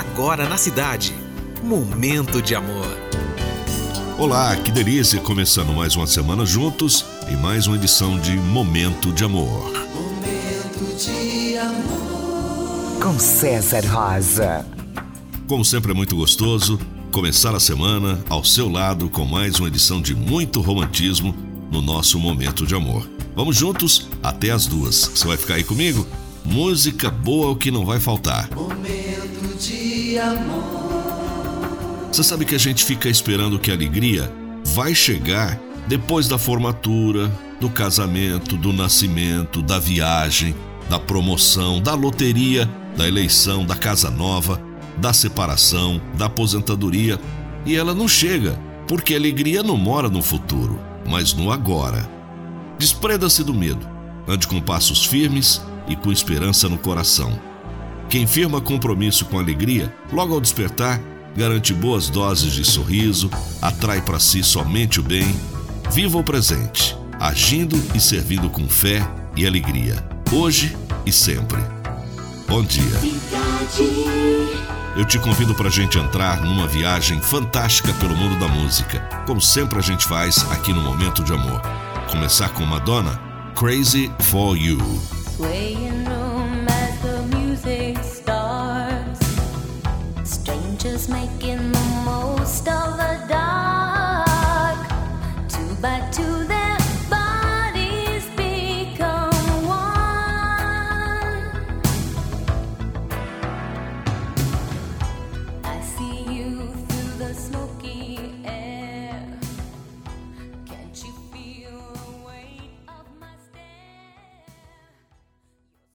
agora na cidade. Momento de amor. Olá, que delícia começando mais uma semana juntos em mais uma edição de Momento de Amor. Momento de amor. Com César Rosa. Como sempre é muito gostoso começar a semana ao seu lado com mais uma edição de muito romantismo no nosso Momento de Amor. Vamos juntos até as duas. Você vai ficar aí comigo? Música boa é o que não vai faltar. Momento amor. Você sabe que a gente fica esperando que a alegria vai chegar depois da formatura, do casamento, do nascimento, da viagem, da promoção, da loteria, da eleição, da casa nova, da separação, da aposentadoria. E ela não chega, porque a alegria não mora no futuro, mas no agora. Desprenda-se do medo, ande com passos firmes e com esperança no coração. Quem firma compromisso com alegria, logo ao despertar, garante boas doses de sorriso, atrai para si somente o bem. Viva o presente, agindo e servindo com fé e alegria, hoje e sempre. Bom dia. Eu te convido para a gente entrar numa viagem fantástica pelo mundo da música, como sempre a gente faz aqui no Momento de Amor. Começar com Madonna, Crazy for You. Strangers making the most of the dark. Two by two.